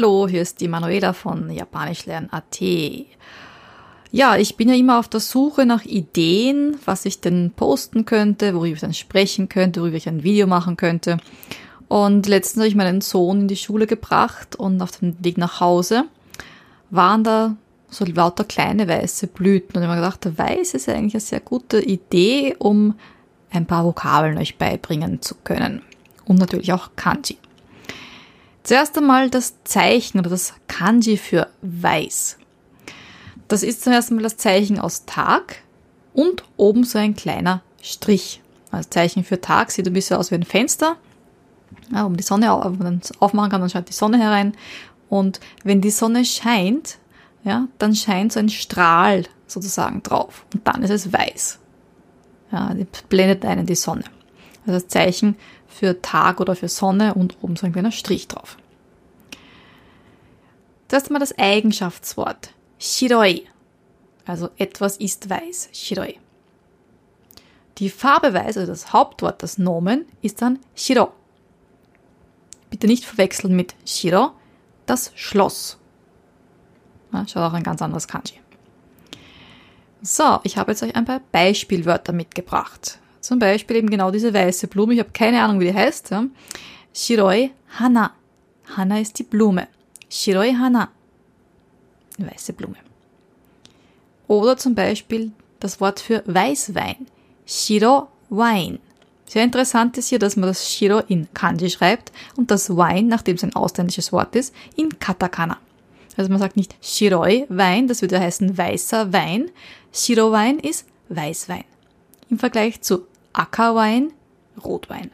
Hallo, hier ist die Manuela von japanischlernen.at. Ja, ich bin ja immer auf der Suche nach Ideen, was ich denn posten könnte, worüber ich dann sprechen könnte, worüber ich ein Video machen könnte. Und letztens habe ich meinen Sohn in die Schule gebracht und auf dem Weg nach Hause waren da so lauter kleine weiße Blüten. Und ich habe mir gedacht, weiß ist ja eigentlich eine sehr gute Idee, um ein paar Vokabeln euch beibringen zu können. Und natürlich auch Kanji. Zuerst einmal das Zeichen oder das Kanji für weiß. Das ist zum ersten Mal das Zeichen aus Tag und oben so ein kleiner Strich. Das Zeichen für Tag sieht ein bisschen aus wie ein Fenster. Ja, um die Sonne, wenn man aufmachen kann, dann scheint die Sonne herein. Und wenn die Sonne scheint, ja, dann scheint so ein Strahl sozusagen drauf. Und dann ist es weiß. Ja, die blendet einen die Sonne. Also das Zeichen für Tag oder für Sonne und oben so ein kleiner Strich drauf. Ist mal das Eigenschaftswort. Shiroi. Also etwas ist weiß. Shiroi. Die Farbe weiß, also das Hauptwort, das Nomen, ist dann Shiro. Bitte nicht verwechseln mit Shiro, das Schloss. Ja, schaut auch ein ganz anderes Kanji. So, ich habe jetzt euch ein paar Beispielwörter mitgebracht. Zum Beispiel eben genau diese weiße Blume. Ich habe keine Ahnung, wie die heißt. Ja. Shiroi Hana. Hana ist die Blume. Shiroi Hana. Weiße Blume. Oder zum Beispiel das Wort für Weißwein. Shiro Wein. Sehr interessant ist hier, dass man das Shiro in Kanji schreibt und das Wein, nachdem es ein ausländisches Wort ist, in Katakana. Also man sagt nicht Shiroi Wein, das würde heißen weißer Wein. Shiro Wein ist Weißwein. Im Vergleich zu Ackerwein, Rotwein.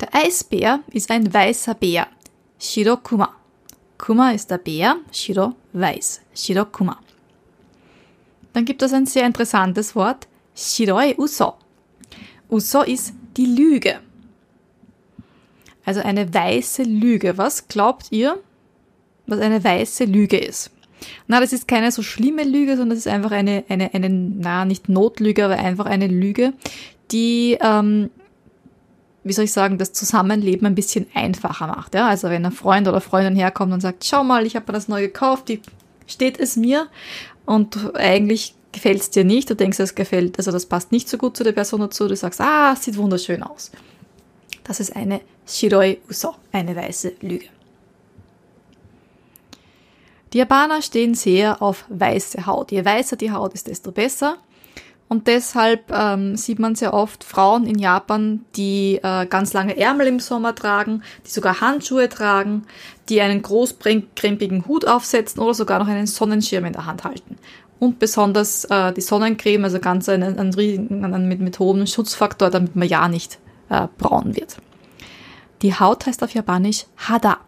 Der Eisbär ist ein weißer Bär. Shirokuma. Kuma ist der Bär, Shiro weiß. Shirokuma. Dann gibt es ein sehr interessantes Wort, Shiroi Uso. Uso ist die Lüge. Also eine weiße Lüge. Was glaubt ihr, was eine weiße Lüge ist? Na, das ist keine so schlimme Lüge, sondern das ist einfach eine, eine, eine, na, nicht Notlüge, aber einfach eine Lüge, die, ähm, wie soll ich sagen, das Zusammenleben ein bisschen einfacher macht. Ja? Also wenn ein Freund oder Freundin herkommt und sagt, schau mal, ich habe mir das neu gekauft, die steht es mir und eigentlich gefällt es dir nicht, du denkst, es gefällt, also das passt nicht so gut zu der Person dazu, du sagst, ah, sieht wunderschön aus. Das ist eine Shiroi Uso, eine weiße Lüge. Die Japaner stehen sehr auf weiße Haut. Je weißer die Haut ist, desto besser. Und deshalb ähm, sieht man sehr oft Frauen in Japan, die äh, ganz lange Ärmel im Sommer tragen, die sogar Handschuhe tragen, die einen großkrempigen Hut aufsetzen oder sogar noch einen Sonnenschirm in der Hand halten. Und besonders äh, die Sonnencreme, also ganz einen, einen, einen, mit, mit hohem Schutzfaktor, damit man ja nicht äh, braun wird. Die Haut heißt auf Japanisch Hada.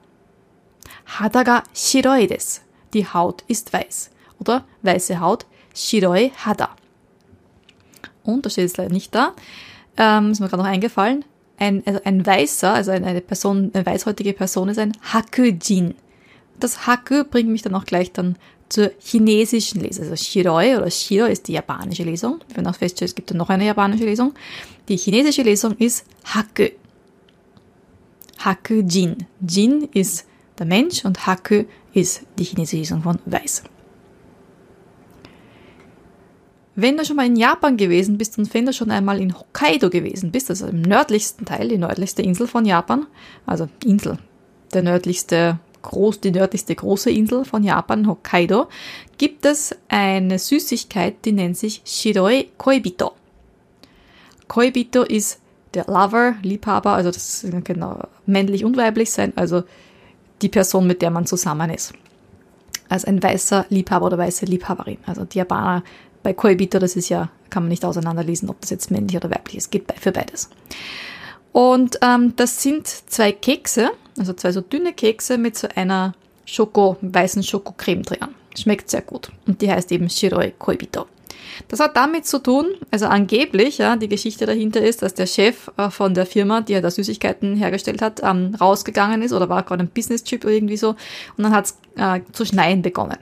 Hada ga shiroi desu die Haut ist weiß. Oder weiße Haut, Shiroi Hada. Und, da steht es leider nicht da, ähm, ist mir gerade noch eingefallen, ein, also ein Weißer, also eine Person, eine weißhäutige Person ist ein Hakujin. Das Haku bringt mich dann auch gleich dann zur chinesischen Lesung. Also Shiroi oder Shiro ist die japanische Lesung. Wir werden auch feststellen, es gibt dann noch eine japanische Lesung. Die chinesische Lesung ist Haku. Hakujin. Jin ist der Mensch und Haku ist die chinesische Lesung von weiß. Wenn du schon mal in Japan gewesen bist und wenn du schon einmal in Hokkaido gewesen bist, also im nördlichsten Teil, die nördlichste Insel von Japan, also Insel, der nördlichste groß, die nördlichste große Insel von Japan, Hokkaido, gibt es eine Süßigkeit, die nennt sich Shiroi Koibito. Koibito ist der Lover, Liebhaber, also das kann genau männlich und weiblich sein, also die Person, mit der man zusammen ist. Als ein weißer Liebhaber oder weiße Liebhaberin. Also die Japaner bei Koibito, das ist ja, kann man nicht auseinanderlesen, ob das jetzt männlich oder weiblich ist. Geht für beides. Und ähm, das sind zwei Kekse, also zwei so dünne Kekse mit so einer Schoko, weißen Schokocreme drin. Schmeckt sehr gut. Und die heißt eben Shiroi Koibito. Das hat damit zu tun, also angeblich, ja, die Geschichte dahinter ist, dass der Chef äh, von der Firma, die ja da Süßigkeiten hergestellt hat, ähm, rausgegangen ist oder war gerade ein Business-Trip oder irgendwie so und dann hat es äh, zu schneien begonnen.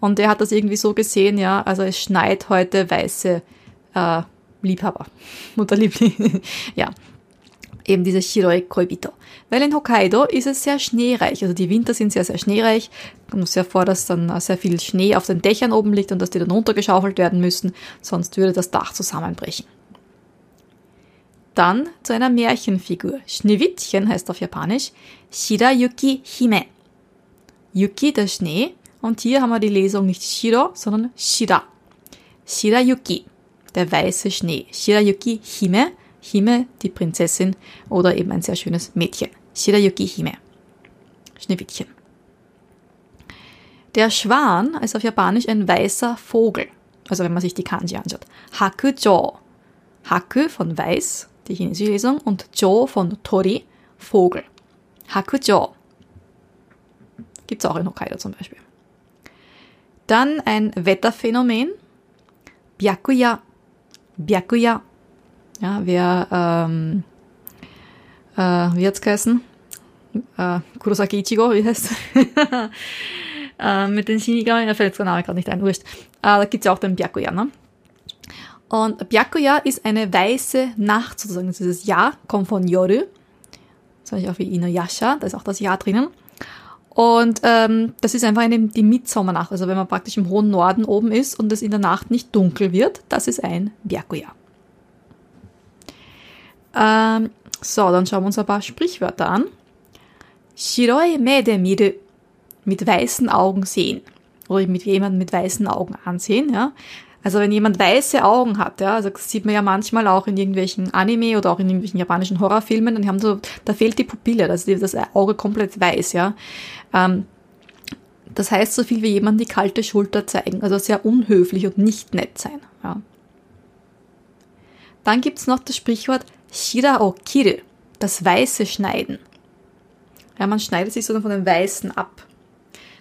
Und er hat das irgendwie so gesehen, ja, also es schneit heute weiße äh, Liebhaber oder Liebling, ja. Eben diese Shiroi Koibito. Weil in Hokkaido ist es sehr schneereich. Also die Winter sind sehr, sehr schneereich. Muss ja vor, dass dann sehr viel Schnee auf den Dächern oben liegt und dass die dann runtergeschaufelt werden müssen, sonst würde das Dach zusammenbrechen. Dann zu einer Märchenfigur. Schneewittchen heißt auf Japanisch Shirayuki Hime. Yuki, der Schnee. Und hier haben wir die Lesung nicht Shiro, sondern Shira. Shirayuki, der weiße Schnee. Shirayuki Hime, Hime, die Prinzessin oder eben ein sehr schönes Mädchen. Shirayuki Hime. Schneewittchen. Der Schwan ist auf Japanisch ein weißer Vogel. Also wenn man sich die Kanji anschaut. Hakujo. Haku von weiß, die chinesische Lesung, und Jo von Tori, Vogel. Hakujo. Gibt es auch in Hokkaido zum Beispiel. Dann ein Wetterphänomen. Byakuya. Byakuya. Ja, wer, ähm, äh, wie hat's geheißen? Äh, Kurosaki Ichigo, wie heißt äh, Mit den Shinigami, da fällt der Name gerade nicht ein, wurscht. Äh, da gibt's ja auch den Byakuya, ne? Und Byakuya ist eine weiße Nacht sozusagen. Dieses Ja kommt von Yoru. Das ist auch wie Inuyasha, da ist auch das Ja drinnen. Und ähm, das ist einfach eine, die Mitsommernacht. Also wenn man praktisch im hohen Norden oben ist und es in der Nacht nicht dunkel wird, das ist ein Byakuya. Ähm, so, dann schauen wir uns ein paar Sprichwörter an. Shiroi mede miru. Mit weißen Augen sehen. Oder mit jemandem mit weißen Augen ansehen, ja. Also wenn jemand weiße Augen hat, ja, also das sieht man ja manchmal auch in irgendwelchen Anime oder auch in irgendwelchen japanischen Horrorfilmen, dann haben so, da fehlt die Pupille, also das Auge komplett weiß, ja. Ähm, das heißt so viel wie jemand die kalte Schulter zeigen, also sehr unhöflich und nicht nett sein, ja. Dann gibt's noch das Sprichwort Shira o das Weiße schneiden. Ja, man schneidet sich so von dem Weißen ab.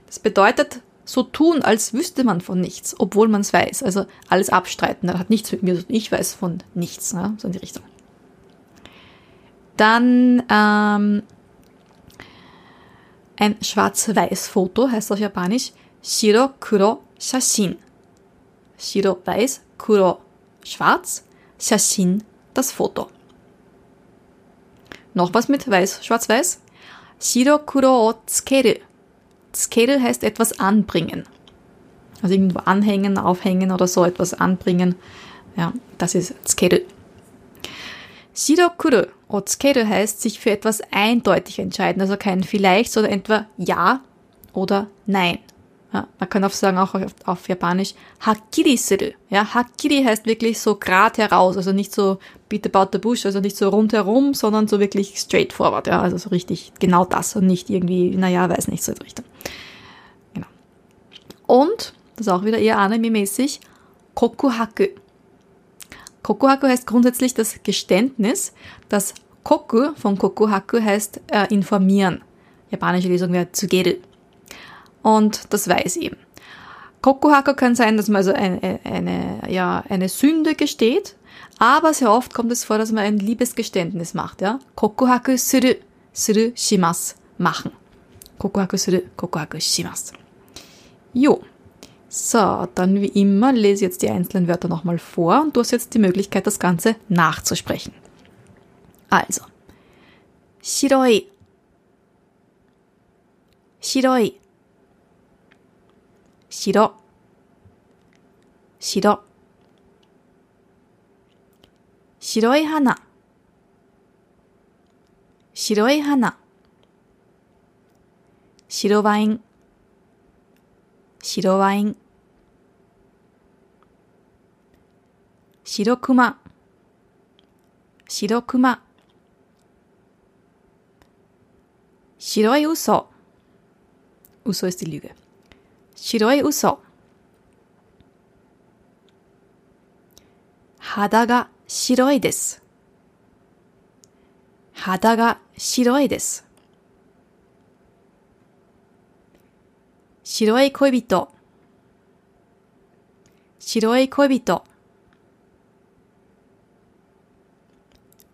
Das bedeutet, so tun, als wüsste man von nichts, obwohl man es weiß. Also alles abstreiten. Das hat nichts mit mir. Ich weiß von nichts. Ne? So in die Richtung. Dann ähm, ein Schwarz-Weiß-Foto heißt auf Japanisch Shiro Kuro Shashin. Shiro weiß, Kuro schwarz, Shashin das Foto. Noch was mit weiß, schwarz-weiß? Shiro Kuro o tsukeru Tsukeru heißt etwas anbringen. Also irgendwo anhängen, aufhängen oder so etwas anbringen. Ja, das ist Tsukeru. Shirokuru o Tsukeru heißt sich für etwas eindeutig entscheiden, also kein vielleicht, sondern entweder ja oder nein. Ja, man kann auch sagen, auch auf, auf Japanisch, Hakiri suru. Ja, Hakiri heißt wirklich so grad heraus, also nicht so beat about the bush, also nicht so rundherum, sondern so wirklich straightforward. Ja, also so richtig genau das und nicht irgendwie, naja, weiß nicht, so in Richtung. Genau. Und, das ist auch wieder eher anime-mäßig, Kokuhaku. Kokuhaku heißt grundsätzlich das Geständnis. Das Koku von Kokuhaku heißt äh, informieren. Japanische Lesung wäre Tsugeru. Und das weiß eben. Kokuhaka kann sein, dass man also eine, eine, ja, eine Sünde gesteht, aber sehr oft kommt es vor, dass man ein Liebesgeständnis macht, ja. Kokuhaku suru, suru shimas, machen. Kokuhaku suru, kokuhaku shimas. Jo. So, dann wie immer lese jetzt die einzelnen Wörter nochmal vor und du hast jetzt die Möglichkeit, das Ganze nachzusprechen. Also. Shiroi. Shiroi. 白。白。白い花。白い花。白ワイン。白ワイン。白熊白熊白い嘘。嘘 ist die Lüge 白い嘘。肌が白いです。肌が白いです。白い恋人。白い恋人。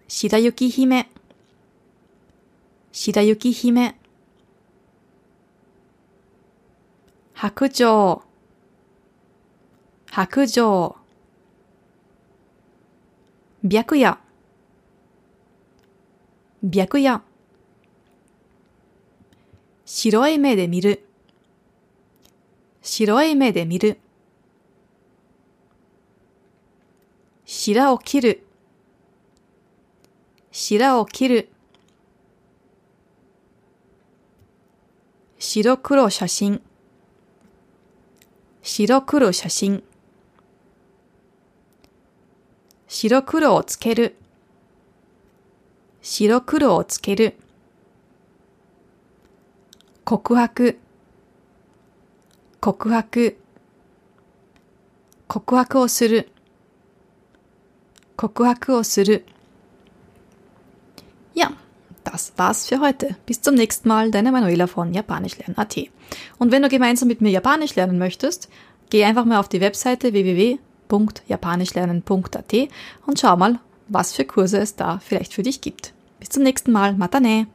白雪姫。白雪姫。白状白状白夜。白夜。白い目で見る。白い目で見る。白を切る。白を切る。白黒写真。白黒写真。白黒をつける。白黒をつける。告白。告白。告白をする。告白をする。Das war's für heute. Bis zum nächsten Mal, deine Manuela von Japanischlernen.at. Und wenn du gemeinsam mit mir Japanisch lernen möchtest, geh einfach mal auf die Webseite www.japanischlernen.at und schau mal, was für Kurse es da vielleicht für dich gibt. Bis zum nächsten Mal. Matane!